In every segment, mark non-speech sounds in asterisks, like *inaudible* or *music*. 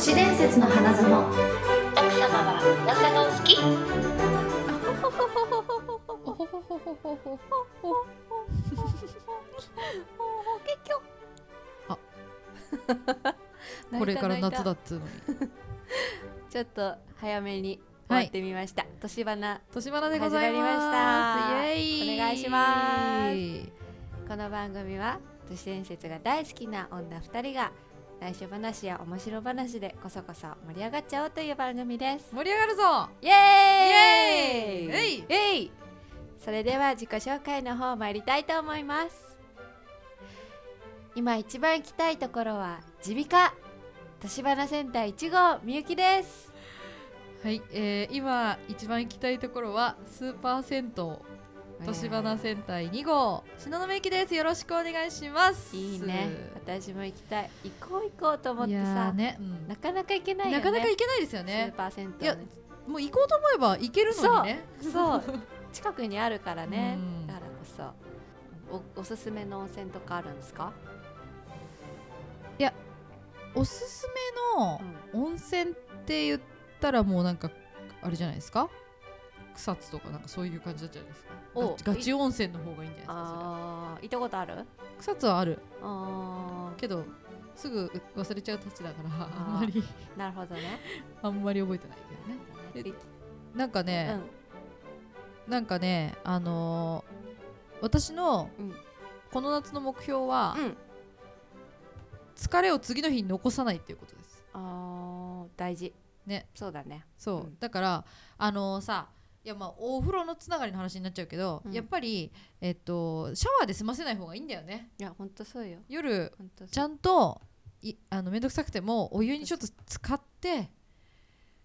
市伝説の花園。奥様は噂がお好き。あこれから夏だっつうのにちょっと早めに終わってみました、年花年花でございます始まりましたイエイお願いしますこの番組は都市伝説が大好きな女2人が内緒話や面白話でこそこそ盛り上がっちゃおうという番組です。盛り上がるぞ。イエーイ。イエーイ。えいそれでは自己紹介の方参りたいと思います。今一番行きたいところは耳鼻科。年花センター1号みゆきです。はい、えー、今一番行きたいところはスーパー銭湯年花戦隊2号。東雲駅です。よろしくお願いします。いいね。私も行きたい。行こう行こうと思っいやてさ、ーね、うん。なかなか行けないよね。なかなか行けないですよスーねパー銭湯いやもう行こうと思えば行けるのにね。*laughs* そう。近くにあるからね。うん。だからこそ。おおすすめの温泉とかあるんですか、おすすめの温泉って言ったらもうなんかあれじゃないですか？草津とかなんかそういう感じだったじゃないですか。おガチ温泉の方がいいんじゃないですかあー行ったことある？草津はある。あけどすぐ忘れちゃうたちだからー。あんまり。ーなるほどね。*laughs* あんまり覚えてないけどね。なんかうね、ん。なんかねあのー私のうん。この夏の目標は、うん。疲れを次の日に残さないっていうことです。あー大事。ね。そうだね。そう、うん。だからあのーさいやまあお風呂のつながりの話になっちゃうけど、うん。やっぱりえっとシャワーで済ませない方がいいんだよね。いやほんとそうよ。夜ほんとそう。ちゃんといあの面倒くさくてもお湯にちょっと使って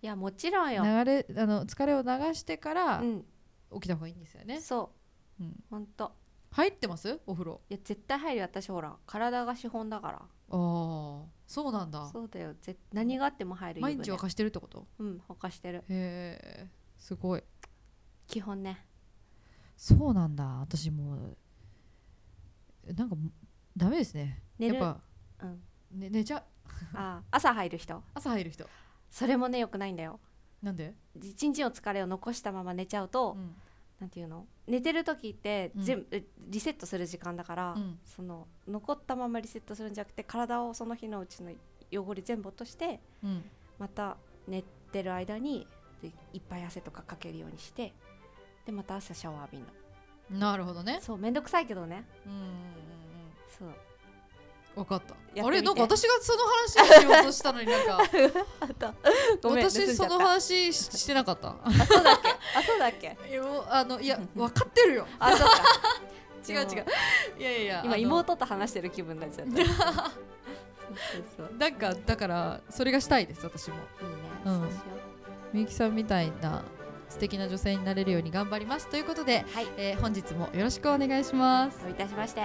いやもちろんよ、流れあの疲れを流してからうん。起きた方がいいんですよね、そう、うん。ほんと。入ってます？お風呂？いや絶対入るよ私ほら。体が資本だから。ああそうなんだ。そうだよ。ぜ何があっても入る毎日沸かしてるってこと？うんほかしてる。へえすごい基本ね。そうなんだ。私もうなんかダメですね。寝る？やっぱ、うん。ね、寝ちゃう。あー朝入る人？朝入る人。それもねよくないんだよ。なんで、一日の疲れを残したまま寝ちゃうと、うん。なんていうの？寝てる時ってうん。全部、リセットする時間だから、うん。その残ったままリセットするんじゃなくて体をその日のうちの汚れ全部落としてうん、また寝てる間にでいっぱい汗とかかけるようにしてでまた朝シャワー浴びるの。なるほどね。そうめんどくさいけどね。うんうんうん。そう。分かった。あれなんか私がその話しようとしたのになんか *laughs* 私その話ししてなかった。あそうだっけ？あそうだっけ？あのいや分かってるよ。あそうか。*laughs* 違う違う。いやいや今妹と話してる気分になっちゃった。*laughs* なんかだからそれがしたいです私も。いいね、うん。みゆきさんみたいな素敵な女性になれるように頑張ります。ということで、うはい。えー本日もよろしくお願いします。どういたしまして。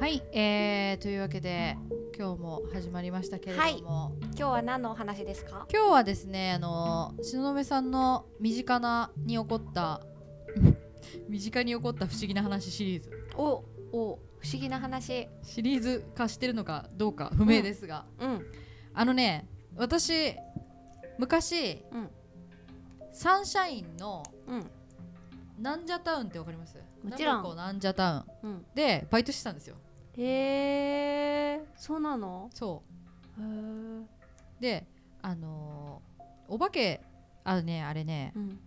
はい、えー、というわけで今日も始まりましたけれども、今日は何のお話ですか？今日はですねあの東雲さんの身近なに起こった *laughs* 身近に起こった不思議な話シリーズ。おお不思議な話。シリーズ化してるのかどうか不明ですが、うん。あのね私昔、うん。サンシャインのうん。なんじゃタウンってわかります？もちろん。なんじゃタウン。うん。でバイトしてたんですよ。へえそうなの？そへえうであのーお化けあのねあれねうん。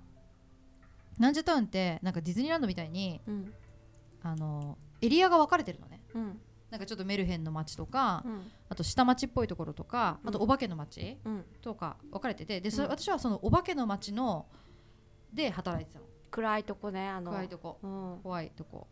なんじゃタウンってなんかディズニーランドみたいにうん。あのーエリアが分かれてるのね。うんなんかちょっとメルヘンの街とか、うん。あと下町っぽいところとかあとうんお化けの街うん。とか分かれててでそ私はそのお化けの街ので働いてたの。暗いとこねあの。怖いとこ。うん。怖いとこ。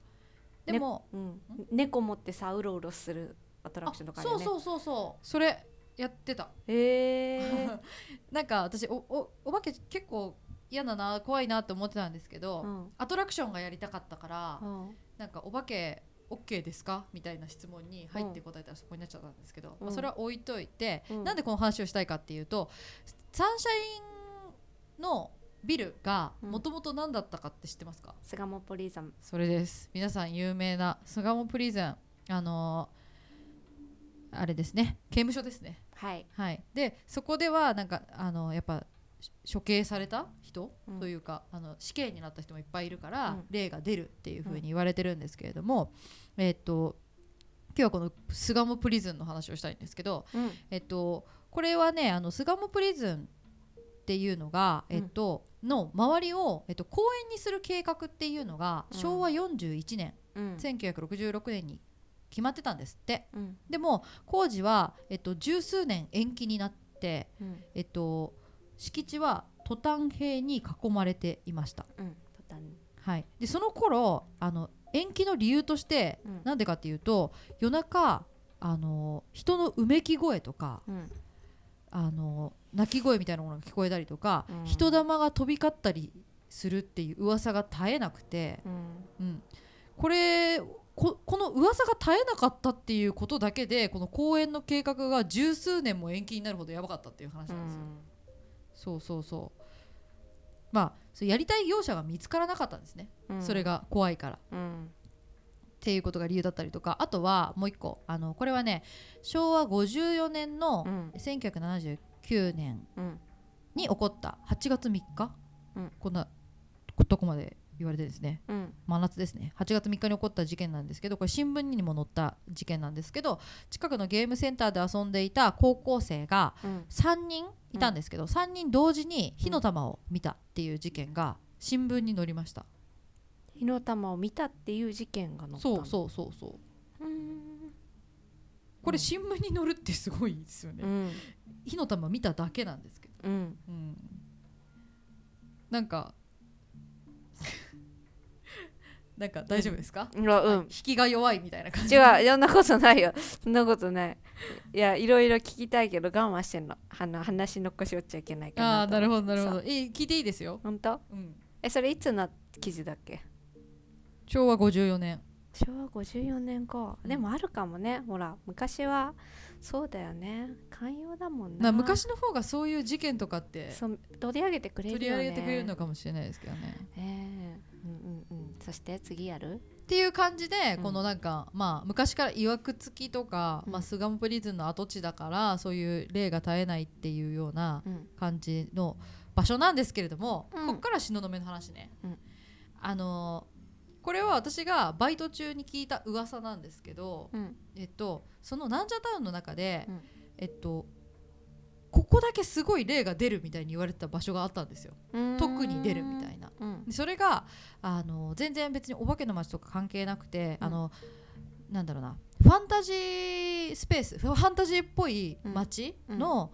でも、うん。猫持ってさうろうろするアトラクションとかね。そうそうそうそう。それやってた。へえ。*laughs* なんか私おおお化け結構嫌だな怖いなって思ってたんですけど、うん。アトラクションがやりたかったから、うん。なんかお化け OK ですか？みたいな質問に入って答えたらそこになっちゃったんですけど、うん。まあ、それは置いといて、うん。なんでこの話をしたいかっていうとサンシャインのビルがうん。もともと何だったかって知ってますか、巣鴨ポリザムそれです。皆さん有名な巣鴨プリズンあのーあれですね。刑務所ですね。はい。はい。でそこではなんかあのやっぱし処刑された人うん。というか、あの死刑になった人もいっぱいいるから、うん。霊が出るっていう風に言われてるんですけれども、えっと今日はこのスガモプリズンの話をしたいんですけど、うん。えっと、これはねあの巣鴨プリズンっていうのが、うん。えっと、の周りを、えっと、公園にする計画っていうのがうん。昭和41年、うん。1966年に決まってたんですって。うん。でも工事は、えっと、十数年延期になって、うん。えっと、敷地はトタン塀に囲まれていました、うん途端にはい、でその頃あの延期の理由としてうん。なんでかっていうと夜中あの人のうめき声とかうん。あの鳴き声みたいなものが聞こえたりとか、うん。人玉が飛び交ったりするっていう噂が絶えなくて、うん。うん、これここの噂が絶えなかったっていうことだけでこの公演の計画が十数年も延期になるほどやばかったっていう話うなんですよ。んそうそうそう。まあそれやりたい業者が見つからなかったんですね、うん。それが怖いから。うん。っていうことが理由だったりとか。あとはもう一個。あのこれはね昭和54年のうん。1979年うん。に起こった。8月3日、うん。こんなとこまで言われてですねうん。真夏ですね。8月3日に起こった事件なんですけどこれ新聞にも載った事件なんですけど近くのゲームセンターで遊んでいた高校生がうん。3人いたんですけど、3人同時に火の玉を見たっていう事件が新聞に載りました、火の玉を見たっていう事件が載ったそうそうそうそう。うん。これ新聞に載るってすごいですよね、うん。火の玉見ただけなんですけど、うん。うん、なんかなんか大丈夫ですか、いやうん。引きが弱いみたいな感じ。違うそんなことないよ。*laughs* そんなことない。いやいろいろ聞きたいけど我慢してんの。はな話残しおっちゃいけないかなああなるほどなるほど。どいい聞いていいですよ、本当？うん、えそれいつの記事だっけ？昭和54年。昭和54年か、うん。でもあるかもね。ほら昔はそうだよね。寛容だもんな。な昔の方がそういう事件とかってそう取り上げてくれるよね。取り上げてくれるのかもしれないですけどね。ええうんうんうん。そして次やる？っていう感じで、うん。このなんかまあ昔からいわくつきとか、うん。まあ、巣鴨プリズンの跡地だからそういう例が絶えないっていうようなうん。感じの場所なんですけれども、うん。こっから東雲の話ね、うん。あのーこれは私がバイト中に聞いた噂なんですけど、うん。えっと、そのなんじゃタウンの中で、うん。えっとここだけすごい例が出るみたいに言われてた場所があったんですよ。特に出るみたいな。うん。でそれがあの全然別にお化けの街とか関係なくて、うん。あのなんだろうな。ファンタジースペースファンタジーっぽい街の、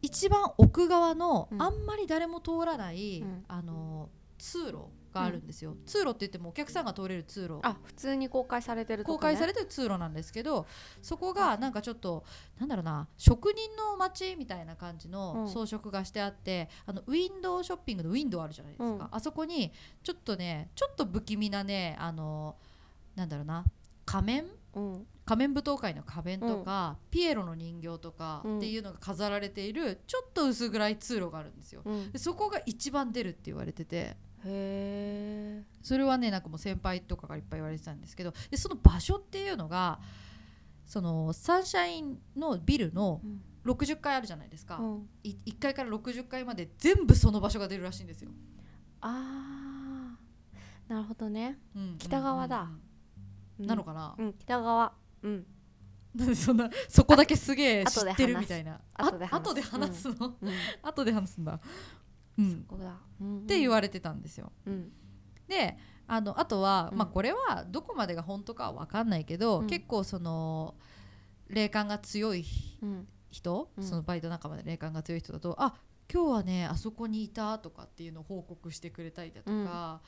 一番奥側の、うん。あんまり誰も通らない、うん。あの通路があるんですよ、通路って言ってもお客さんが通れる通路。あ普通に公開されてるね、公開されてる通路なんですけどそこがなんかちょっとなんだろうな職人の街みたいな感じうん。の装飾がしてあって、あのウィンドウショッピングのウィンドウあるじゃないですか、うん。あそこにちょっとねちょっと不気味なねあのなんだろうな仮面？うん。仮面舞踏会の仮面とか、ピエロの人形とかうん。っていうのが飾られているちょっと薄暗い通路があるんですよ。うん。でそこが一番出るって言われててへえそれはねなんかもう先輩とかがいっぱい言われてたんですけどでその場所っていうのがそのサンシャインのビルのうん。60階あるじゃないですか、うん。い1階から60階まで全部その場所が出るらしいんですよ、あー。なるほどね。うん北側だ。うんうんうん。うん。なのかな、うん北側。うん。なんでそんなそこだけすげえ知ってるみたいな。あ後で話す。後で話すの、うん。*laughs* 後で話すんだ、うん、そこだ、って言われてたんですよ。うん。であのあとは、うん。まあ、これはどこまでが本当かは分かんないけど、うん。結構その霊感が強いうん。人、うん。そのバイト仲間で霊感が強い人だとあ今日はねあそこにいたとかっていうのを報告してくれたりだとか、うん。あ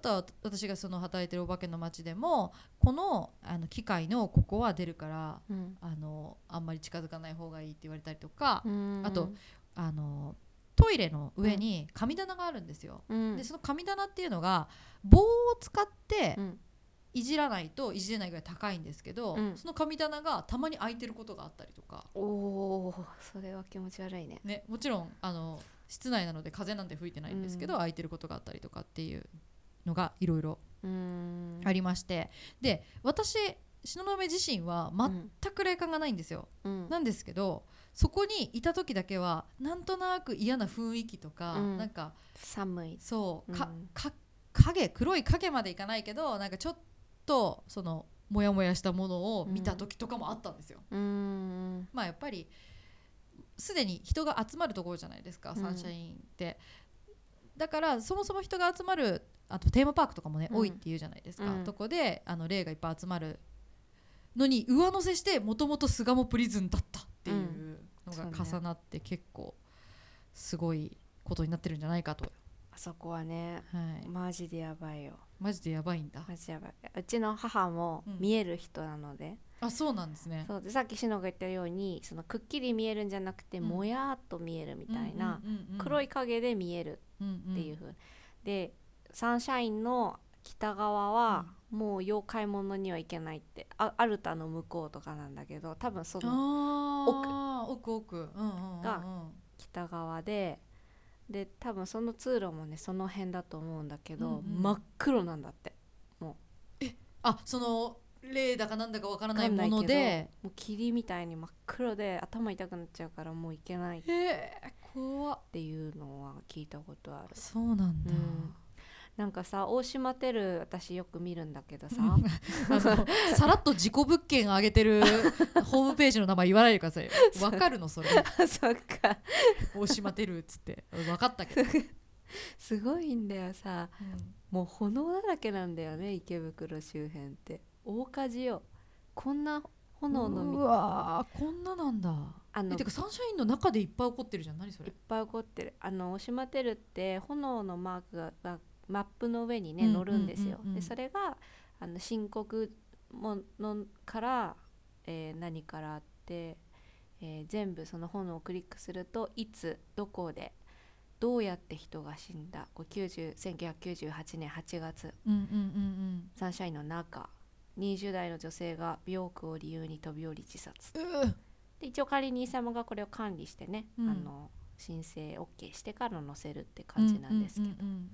とは私がその働いてるお化けの街でもこのあの機械のここは出るからうん。あのあんまり近づかない方がいいって言われたりとか、うん。あとあのトイレの上に神棚があるんですよ。うん。でその神棚っていうのが棒を使ってうん。いじらないといじれないぐらい高いんですけど、うん。その神棚がたまに開いてることがあったりとか、おそれは気持ち悪いね。ね、もちろんあの室内なので風なんて吹いてないんですけど、うん。開いてることがあったりとかっていうのがいろいろうん。ありまして。で私東雲自身は全く霊感がないんですよ、うん。なんですけどそこにいた時だけはなんとなく嫌な雰囲気とか、うん。なんか寒い。そうか、うん。か影黒い影までいかないけどなんかちょっとそのモヤモヤしたものを見た時とかもあったんですよ、うーん。まあやっぱりすでに人が集まるところじゃないですか、うん。サンシャインって。だからそもそも人が集まるあとテーマパークとかもね、うん。多いっていうじゃないですか、うん。とこであの霊がいっぱい集まるのに上乗せしてもともと巣鴨プリズンだったっていううんそうね。重なって結構すごいことになってるんじゃないかと、あそこはねはい、マジでやばいよ。マジでやばいんだ。マジやばい。うちの母もうん。見える人なので、あそうなんですね。そうでさっきしのが言ったようにそのくっきり見えるんじゃなくて、うん。もやっと見えるみたいな、うんうんうんうん。黒い影で見えるっていう風、でサンシャインの北側は、もう妖怪ものには行けないって。あアルタの向こうとかなんだけど多分その奥。奥が北側でで多分その通路もねその辺だと思うんだけど、うんうん。真っ黒なんだって。あその霊だかなんだかわからないもので？もう霧みたいに真っ黒で頭痛くなっちゃうからもう行けないえ怖っていうのは聞いたことある。そうなんだ、うんなんかさ大島テル私よく見るんだけどさ。さらっと自己物件上げてる *laughs* ホームページの名前言わないでください。よ *laughs* わかるのそれ。*laughs* そっか。大島てるっつって。分かったけど、すごいんだよさ。もう炎だらけなんだよね池袋周辺って。大火事よ。こんな炎のうみわーこんななんだ。あのえてかサンシャインの中でいっぱい起こってるじゃん。何それ。いっぱい起こってる。あの大島テルって炎のマークががマップの上にねうん載るんですよ、うんうんうん。でそれがあの申告ものから、えー何からあって、えー全部その炎をクリックするといつどこでどうやって人が死んだこう90 1998年8月。うんうんうんサンシャインの中。20代の女性が美容区を理由に飛び降り自殺。うんう。で一応管理人様がこれを管理してね、うん。あの申請 OK してから載せるって感じなんですけど、うんうんうん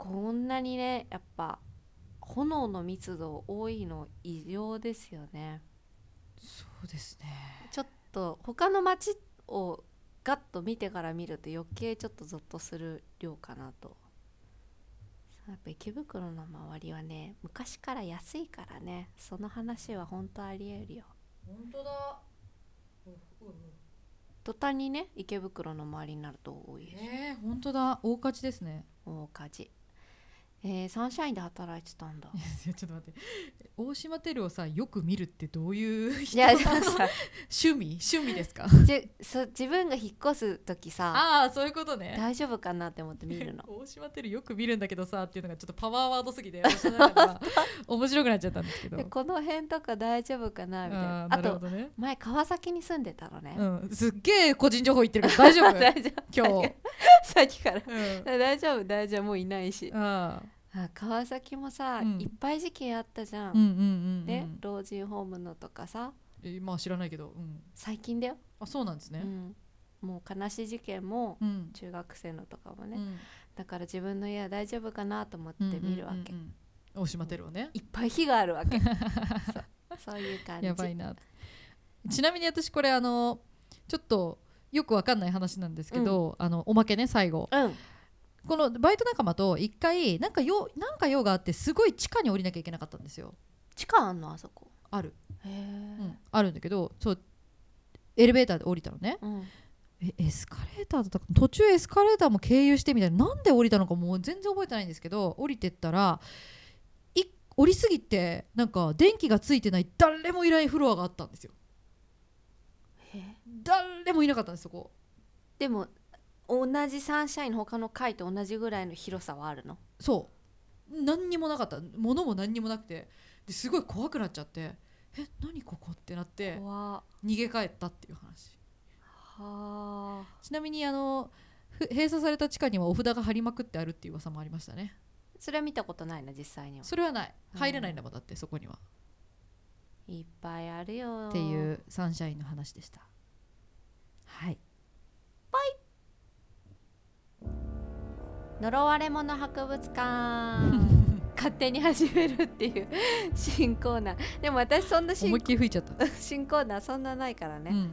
こんなにねやっぱ炎の密度多いの異常ですよね。そうですね。ちょっと他の街をガッと見てから見ると余計ちょっとゾッとする量かなと。やっぱ池袋の周りはね昔から安いからねその話は本当ありえるよ。本当だ。途端にね池袋の周りになると多いです。えー、本当だ。大勝ちですね。大火事えー、サンシャインで働いてたんだ。いやちょっと待って。大島テルをさよく見るってどういうい人やでもさ趣味？趣味ですか？じそ自分が引っ越す時さああそういうことね。大丈夫かなって思って見るの。*laughs* 大島テルよく見るんだけどさっていうのがちょっとパワーワードすぎて私の中では *laughs* 面白くなっちゃったんですけど。でこの辺とか大丈夫かなみたいな。ああーなるほとどね。前川崎に住んでたのね、うん、すっげえ個人情報言ってるけど大丈夫？*laughs* 大丈夫。今日、さっきから。うん、大丈夫大丈夫。もういないし。ああ川崎もさ、うん。いっぱい事件あったじゃん、ーうんうんうんうん。ね老人ホームのとかさ。えまあ知らないけど、うん、最近だよ、あそうなんですね、うん、もう悲しい事件もうん。中学生のとかもね、うん。だから自分の家は大丈夫かなと思って見るわけ、うんうんうん大島テルをね。いっぱい火があるわけ。*laughs* そう。そういう感じ。やばいな。ちなみに私これあのちょっとよくわかんない話なんですけど、あのおまけね最後。うんこのバイト仲間と一回なんか用なんか用があってすごい地下に降りなきゃいけなかったんですよ。地下あんのあそこ？ある、へえうん。あるんだけどそうエレベーターで降りたのね。うん。えエスカレーターだったか途中エスカレーターも経由してみたいな。なんで降りたのかもう全然覚えてないんですけど降りてったらい降りすぎてなんか電気がついてない誰もいないフロアがあったんですよ。へ誰もいなかったんですそこ。でも同じサンシャインの他の階と同じぐらいの広さはあるの？そう。何にもなかった。物も何にもなくて。ですごい怖くなっちゃって。え何ここってなって。逃げ帰ったっていう話。あ。ちなみにあのふ閉鎖された地下にはお札が貼りまくってあるっていう噂もありましたね。それは見たことないな実際には。それはない。入れないんだもんだってそこには。いっぱいあるよっていうサンシャインの話でした。はい呪われ物博物館勝手に始めるっていう新コーナー。*laughs* でも私そんな新思いっきり吹いちゃった。*laughs* 新コーナーそんなないからね、うん。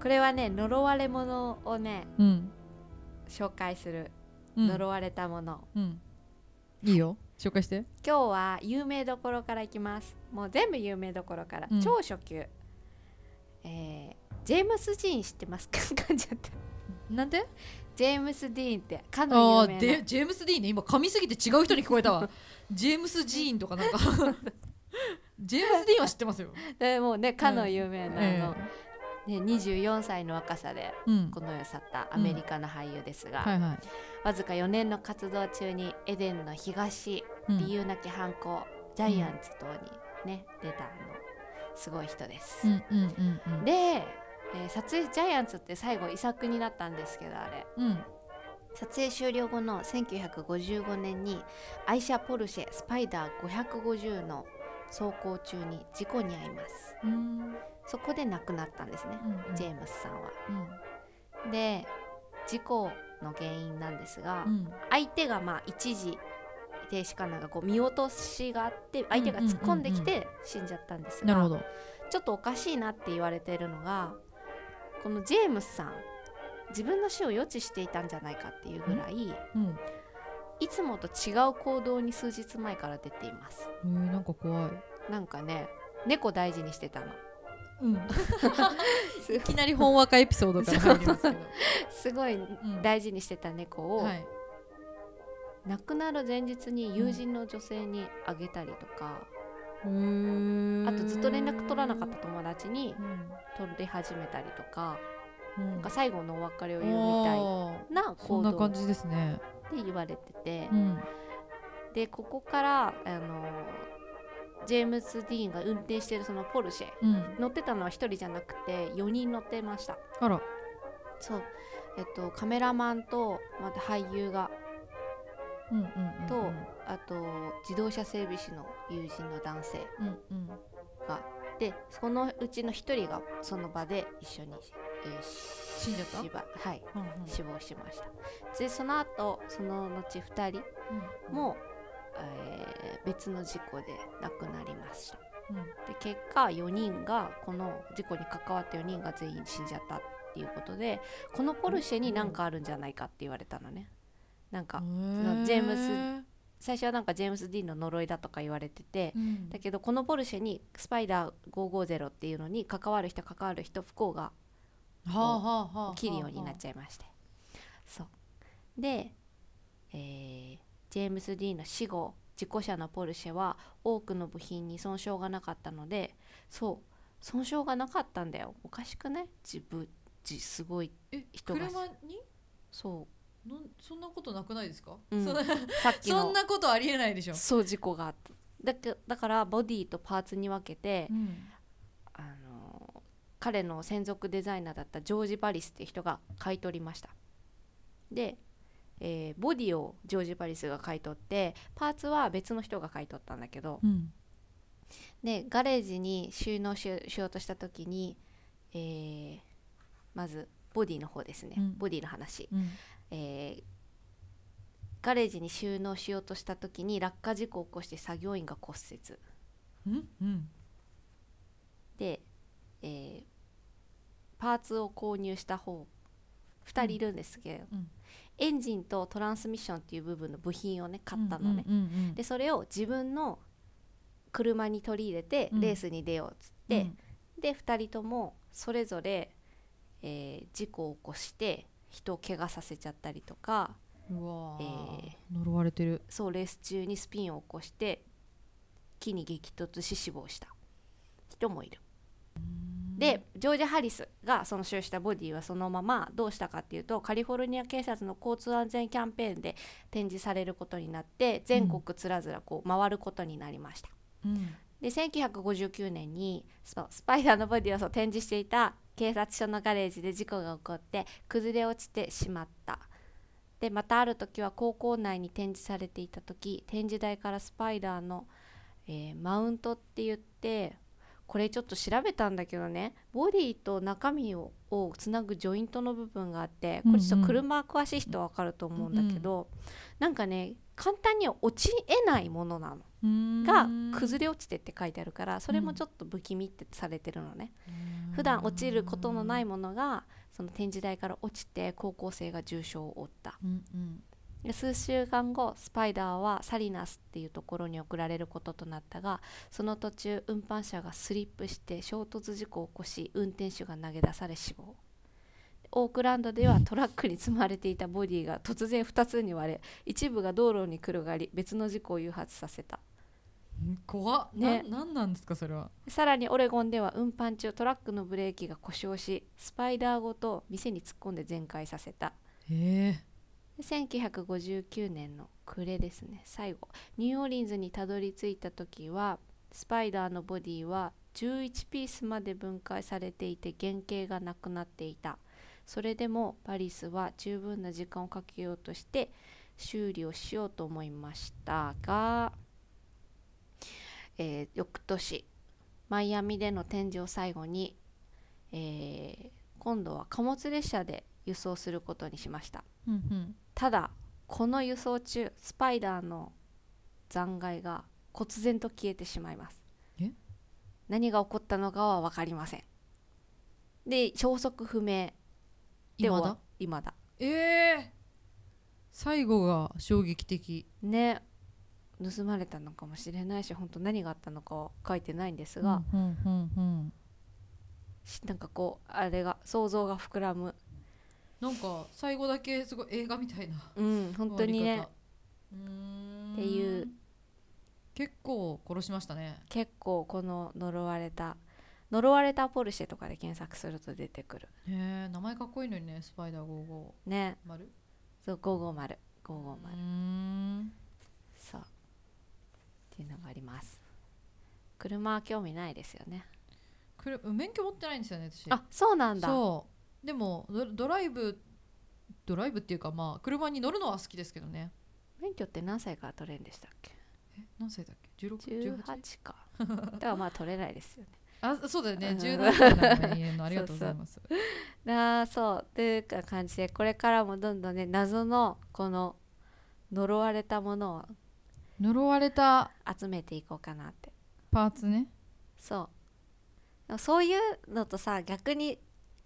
これはね呪われ者をねうん。紹介する、うん。呪われたもの。うん。いいよ。紹介して。今日は有名どころからいきます。もう全部有名どころから、うん。超初級。えージェームス・ディーン知ってますか？*laughs* 噛んじゃったなんで？ジェームス・ディーンってかあの有名あでなジェームス・ディーンね。今噛みすぎて違う人に聞こえたわ。*laughs* ジェームス・ジーンとかなんか。*laughs* ジェームス・ディーンは知ってますよ、でもうねかの有名な、えあのね、24歳の若さでえうん。この世を去ったアメリカの俳優ですが、はいはい、わずか4年の活動中にエデンの東、うん。理由なき犯行ジャイアンツ等にね、出たあのすごい人です。うんうんうんうん。で、えー撮影ジャイアンツって最後遺作になったんですけどあれ。うん。撮影終了後の1955年に愛車ポルシェスパイダー550の走行中に事故に遭います。うん。そこで亡くなったんですね、うんジェームスさんは。うん。で事故の原因なんですが、うん。相手がまあ一時停止かなんかこう見落としがあって相手が突っ込んできて死んじゃったんですが、なるほど。ちょっとおかしいなって言われてるのがこのジェームスさん自分の死を予知していたんじゃないかっていうぐらいうん。いつもと違う行動に数日前から出ています。えー、なんか怖い。なんかね猫大事にしてたの。うん。*laughs* いきなり本話かエピソードから入りますけど、すごいうん。大事にしてた猫を、はい。亡くなる前日に友人の女性にあげたりとか、あとずっと連絡取らなかった友達にうん。取り始めたりとか、うん。なんか最後のお別れを言うみたいなそ行動感じですね。言われてて、うん。でここからあのジェームス・ディーンが運転してるそのポルシェうん。乗ってたのは1人じゃなくて4人乗ってました。あら。そう。えっとカメラマンとまた俳優がうんうんうんうん。とあと自動車整備士の友人の男性うんうん。がでそのうちの1人がその場で一緒に、えー死んじゃった？はいうんうん。死亡しました。でその後その後2人うんも、えー別の事故で亡くなりました。うん。で結果4人がこの事故に関わった4人が全員死んじゃったっていうことでこのポルシェに何かあるんじゃないかって言われたのね。なんかへー。ジェームス最初はなんかジェームス・ディーンの呪いだとか言われててうん。だけどこのポルシェにスパイダー550っていうのに関わる人関わる人不幸がはあはあはあ起きるようになっちゃいまして。そう。で、えージェームス・ディーンの死後事故車のポルシェは多くの部品に損傷がなかったのでそう。損傷がなかったんだよ。おかしくね自分じすごいえ人が。車に？そなんそんなことなくないですか、うん。そんなうさっきそのんなことありえないでしょ、そう事故があった。だけだからボディとパーツに分けて、うん。あの彼の専属デザイナーだったジョージ・バリスっていう人が買い取りました。で、えーボディをジョージ・バリスが買い取ってパーツは別の人が買い取ったんだけどうん。でガレージに収納ししようとした時に、えーまずボディの方ですね、うん。ボディの話、うんえーガレージに収納しようとした時に落下事故を起こして作業員が骨折。うん？うん。で、えーパーツを購入した方2人いるんですけど、うん。エンジンとトランスミッションっていう部分の部品をね買ったのね、うんうんうんでそれを自分の車に取り入れてうん。レースに出ようっつって、で2人ともそれぞれ、えー事故を起こして人を怪我させちゃったりとかうわー、え呪われてる。そうレース中にスピンを起こして木に激突し死亡した。人もいる。でジョージ・ハリスがその使用したボディはそのままどうしたかっていうとカリフォルニア警察の交通安全キャンペーンで展示されることになって全国つらずらこう回ることになりました。うんで1959年にスパスパイダーのボディを展示していた警察署のガレージで事故が起こって崩れ落ちてしまった。でまたある時は高校内に展示されていた時展示台からスパイダーの、えーマウントって言ってこれちょっと調べたんだけどねボディと中身ををつなぐジョイントの部分があってこれちょっと車詳しい人は分かると思うんだけど、なんかね簡単には落ちえないものなのが崩れ落ちてって書いてあるからそれもちょっと不気味ってされてるのね、普段落ちることのないものがその展示台から落ちて高校生が重傷を負った。うんうん。で数週間後スパイダーはサリナスっていうところに送られることとなったがその途中運搬車がスリップして衝突事故を起こし運転手が投げ出され死亡オークランドではトラックに積まれていたボディが突然2つに割れ一部が道路に転がり別の事故を誘発させた。うん怖っ。ね。ななんなんですかそれは？さらにオレゴンでは運搬中トラックのブレーキが故障しスパイダーごと店に突っ込んで全壊させた。へえ。で1959年の暮れですね。最後。ニューオーリンズにたどり着いた時はスパイダーのボディは11ピースまで分解されていて原型がなくなっていたそれでもパリスは十分な時間をかけようとして修理をしようと思いましたが、えー翌年マイアミでの展示を最後に、えー今度は貨物列車で輸送することにしました。うんうん。ただこの輸送中スパイダーの残骸が忽然と消えてしまいます。え？何が起こったのかは分かりません。で消息不明で今だ？今だ。ええ最後が衝撃的。ね。盗まれたのかもしれないし本当何があったのかは書いてないんですが、うんうんなんかこうあれが想像が膨らむ。なんか最後だけすごい映画みたいなうん本当にね。っていう。結構殺しましたね。結構この呪われた呪われたポルシェとかで検索すると出てくる。へえ名前かっこいいのにねスパイダー55ね。丸？そう550う550ーん。そう。っていうのがあります。車は興味ないですよね。くる免許持ってないんですよね私。あそうなんだ。そう。でもドドライブドライブっていうかまあ車に乗るのは好きですけどね。免許って何歳から取れるんでしたっけ？え何歳だっけ？16?18? 18か。だからまあ取れないですよねあそうだよね。うん。17歳なのに言えるのありがとうございます。*laughs* あーそう。っていうか感じでこれからもどんどんね謎のこの呪われたものを呪われた集めていこうかなって。パーツね。そう。そういうのとさ逆に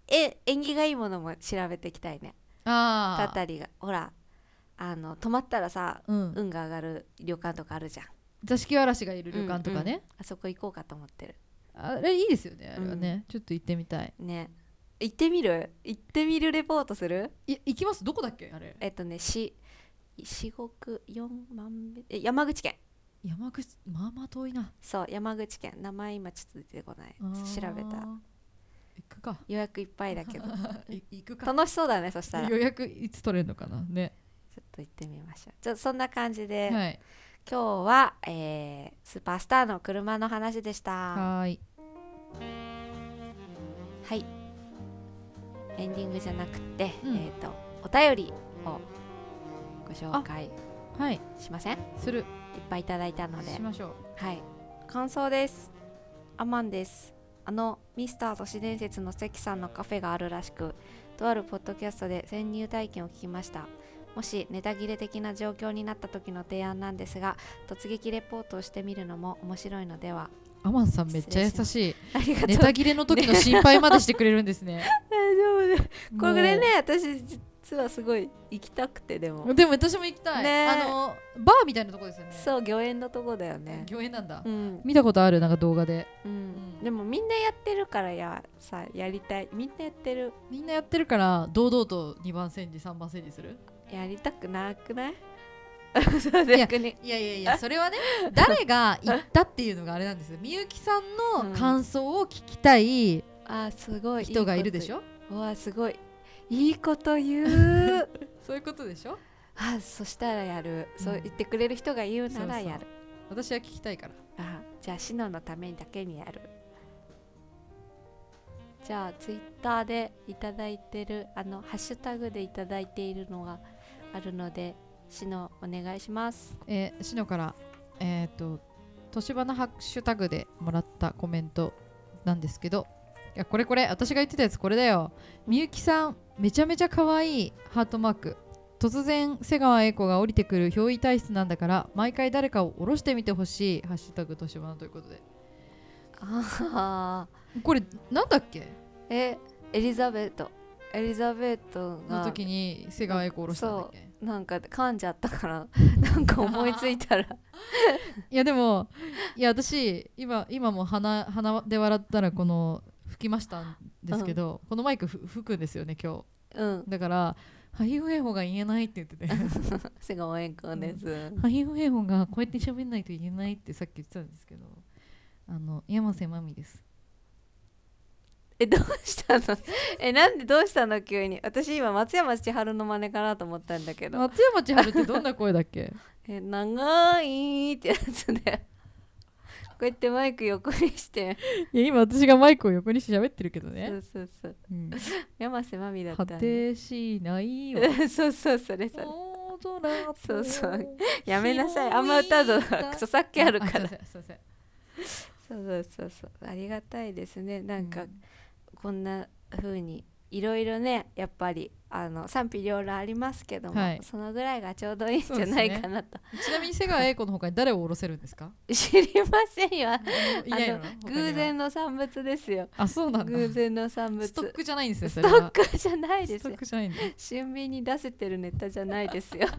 え縁起がいいものも調べていきたいね。ああたたりが。ほらあの泊まったらさうん。運が上がる旅館とかあるじゃん。座敷わらしがいる旅館とかね、うんうん。あそこ行こうかと思ってるあれいいですよねあれはね、ちょっと行ってみたい。ね。行ってみる？行ってみるレポートする？い行きます。どこだっけあれ？えっとねし四国四万べえ山口県。山口まあまあ遠いな。そう山口県。名前今ちょっと出てこない。調べた。行くか。予約いっぱいだけど。*laughs* い行くか。楽しそうだねそしたら。ちょ予約いつ取れるのかな。ね。っと行ってみましょう。じゃあそんな感じで、はい今日は、えースーパースターの車の話でした。はーい。はい。エンディングじゃなくて、うん。えっ、とお便りをご紹介はい。しません？いっするぱいいただいたので。しましょはい。感想です。アマンです。あのミスター都市伝説の関さんのカフェがあるらしくとあるポッドキャストで潜入体験を聞きましたもしネタ切れ的な状況になった時の提案なんですが突撃レポートをしてみるのも面白いのでは？うアマンさんめっちゃ優しい。ありがとうネタ切れの時の心配までしてくれるんですね。*laughs* 大丈夫。ですこれもね私実はすごい行きたくてでも。うでも私も行きたい、ねあのバーみたいなとこですよね。そう御苑のとこだよね。御苑なんだ、うん、見たことある？なんか動画で。うん。うん。でもみんなやってるからやさやりたい。みんなやってる。みんなやってるから堂々と2番煎じ3番煎じする？やりたくなくない？そう逆に。いやいやいやそれはね誰が言ったっていうのがあれなんですよ。*laughs* みゆきさんの感想を聞きたいあーすごい人がいるでしょ？ょわあすごい。いいこと言う。*laughs* そういうことでしょ？あそしたらやる、そううん言ってくれる人が言うなそうそうらやる私は聞きたいから。あじゃあシノのためにだけにやる。じゃあツイッターでいただいてるあのハッシュタグでいただいているのがあるのでシノお願いします。えー、しのからえっ、と年花ハッシュタグでもらったコメントなんですけどいやこれこれ私が言ってたやつこれだよ。みゆきさんめちゃめちゃ可愛いハートマーク。突然瀬川栄子が降りてくる憑依体質なんだから毎回誰かを降ろしてみてほしい「ハッシュタグとしばな」ということで。あこれなんだっけ？ーえエリザベートエリザベートのが時に瀬川栄子を降ろしたんだっけなんか噛んじゃったから *laughs* なんか思いついたら。*laughs* いやでもいや私今今も鼻鼻で笑ったらこの吹きましたんですけど、このマイクふ吹くんですよね今うん。日だからハイフエホが言えないって言ってて。瀬川栄子です、ハイフエホがこうやって喋んないと言えないってさっき言ってたんですけどあの山瀬まみですえどうしたの？*laughs* えなんでどうしたの？急に。私今松山千春の真似かなと思ったんだけど。松山千春ってどんな声だっけ？*laughs* え長いってやつで。*laughs* こうやってマイク横にして。いや今私がマイクを横にして喋ってるけどそね、うそうそう。うん、山瀬まみだった果んでてしないわ。そうそうそれそそうそう。やめなさい。あんま歌うと著作権あるから。そうそうそうそう。ありがたいですね。なんか、うんこんな風にいろいろねやっぱりあの賛否両論ありますけども、はい。そのぐらいがちょうどいいんじゃないかなと、ちなみに瀬川栄子の他に誰を降ろせるんですか？*laughs* 知りませんよ。*laughs* あいないのの他には偶然の産物ですよ。あそうなんだ。偶然の産物。ストックじゃないんですねスそれは。トックじゃないです。よストックじゃないんだ。俊敏に出せてるネタじゃないですよ。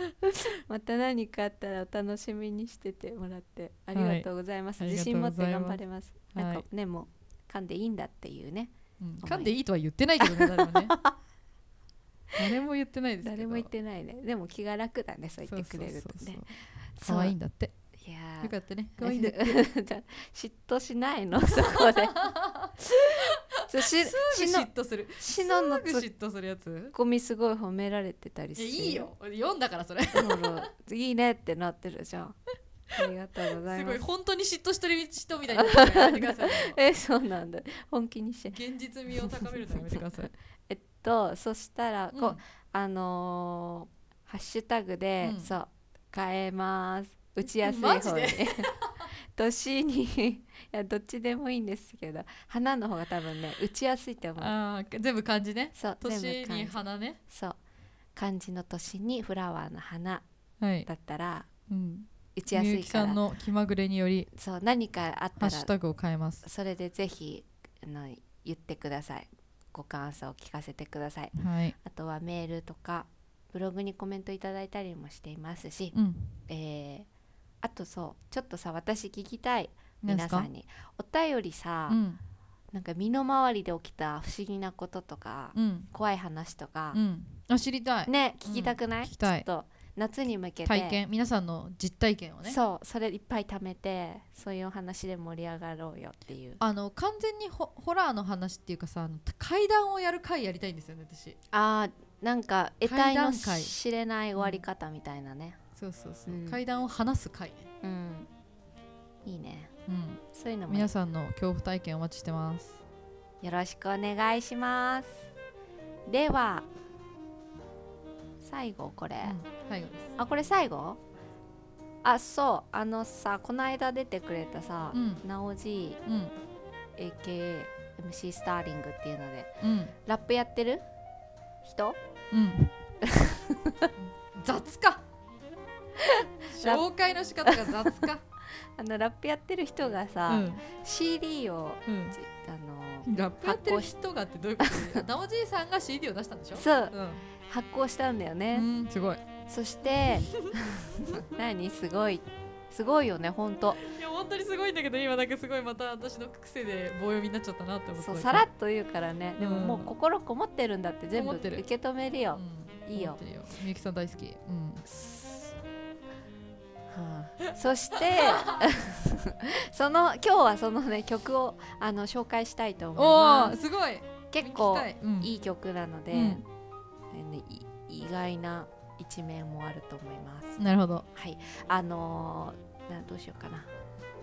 *laughs* また何かあったらお楽しみにしててもらってありがとうございます、はい。自信持ってありがとうございます。頑張れます。はい。なんかねもう噛んでいいんだっていうね。うん。噛んでいいとは言ってないけどね誰もね。*laughs* 誰も言ってないです誰も言ってないね。でも気が楽だねそう言ってくれるとね。可愛いんだって。いやよかったね。*laughs* 可ー愛いんだって。嫉妬しないの？*laughs* そこで。すぐ嫉妬する。しの嫉妬するやつ？コミすごい褒められてたりする。いやいいよ。俺読んだからそれ。いいねってなってるじゃんありがとうございます。ごい本当に嫉妬してる人みたいになってるのやめてください。*laughs* えそうなんだ。本気にして。現実味を高めるのやめてください。*laughs* えっとそしたらこう、うん。あのーハッシュタグで、うん。そう変えます。打ちやすいマジ方にで？*laughs* 年にいやどっちでもいいんですけど花の方が多分ね打ちやすいと思う。あー全部漢字ね。そう年に全部漢字。花ねそう。漢字の年にフラワーの花はい。だったらうん打ちやすみゆきさんいから。の気まぐれによりそう何かあったらハッシュタグを変えます。それでぜひあの言ってください。ご感想を聞かせてください。はい。あとはメールとかブログにコメントいただいたりもしていますし、うん。えーあとそうちょっとさ私聞きたい何ですか？皆さんにお便りさ、うん。なんか身の回りで起きた不思議なこととか、うん。怖い話とか。う、ん。あ知りたい。ね聞きたくない、聞きたい。ちょっと夏に向けて。体験皆さんの実体験をね。そうそれいっぱい貯めてそういうお話で盛り上がろうよっていう。あの完全にホホラーの話っていうかさ階段をやる回やりたいんですよね私。あーなんか得体の知れない終わり方みたいなね。そうそうそう、うん。階段を話す回。ね、うん。いいね。うん、そういうのも。皆さんの恐怖体験お待ちしてます。よろしくお願いします。では最後これ、うん最後です。あこれ最後？あそう。あのさこの間出てくれたさ、うん。なおじうん。AKMC スターリングっていうので。うん。ラップやってる？人？うん。*laughs* 雑か。紹介の仕方が雑か。*laughs* あのラップやってる人がさ、うん。CD をうん。じあのラップやってる人がってどういうこと？なおじいさんが CD を出したんでしょ？そう。うん発行したんだよね、うんすごい。そして *laughs* 何？すごい。すごいよねほんといや本当にすごいんだけど今なんかすごいまた私の癖で棒読みになっちゃったなって思って。そうさらっと言うからね。でもうん。もう心こもってるんだって全部。受け止めるよ、うん。いいよ。みゆきさん大好き。うん。はあ。そして *laughs* その今日はそのね曲をあの紹介したいと思いおます。おすごい。結構い。うん。いい曲なので、うん意外な一面もあると思います。なるほど。はい。あのーなどうしようかな。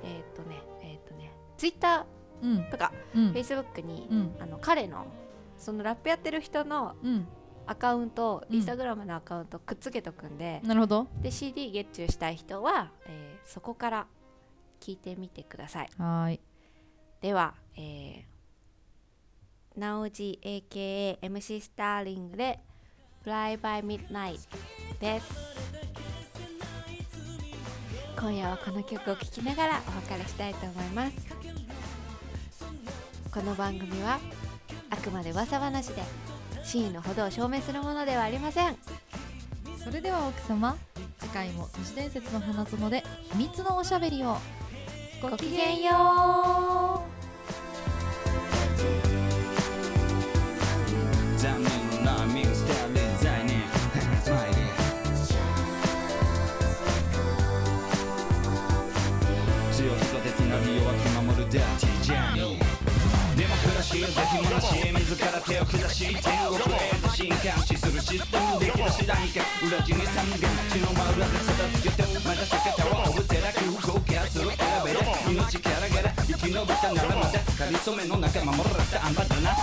えーっ、とねえーっ、とねツイッタうん。ーとかうん。フェイスブックに、うん。あの彼のそのラップやってる人のうん。アカウント、うん。インスタグラムのアカウントくっつけとくんで、なるほど。で CD ゲッチュしたい人は、えーそこから聞いてみてください。はーい。では、えー、なおじ AKA MC スターリングで Fly by Midnight です。今夜はこの曲を聴きながらお別れしたいと思います。この番組はあくまで噂話で真意のほどを証明するものではありません。それでは奥様次回も都市伝説の花園で秘密のおしゃべりを。ごきげんよう。手を下し天国へと進化しするシステムできるし何か裏地に三元地の真裏で育つけてまだ避けたはおぶてなく合計する選べる。命からがら生き延びたならまたかりそめの中守られたあんばだな。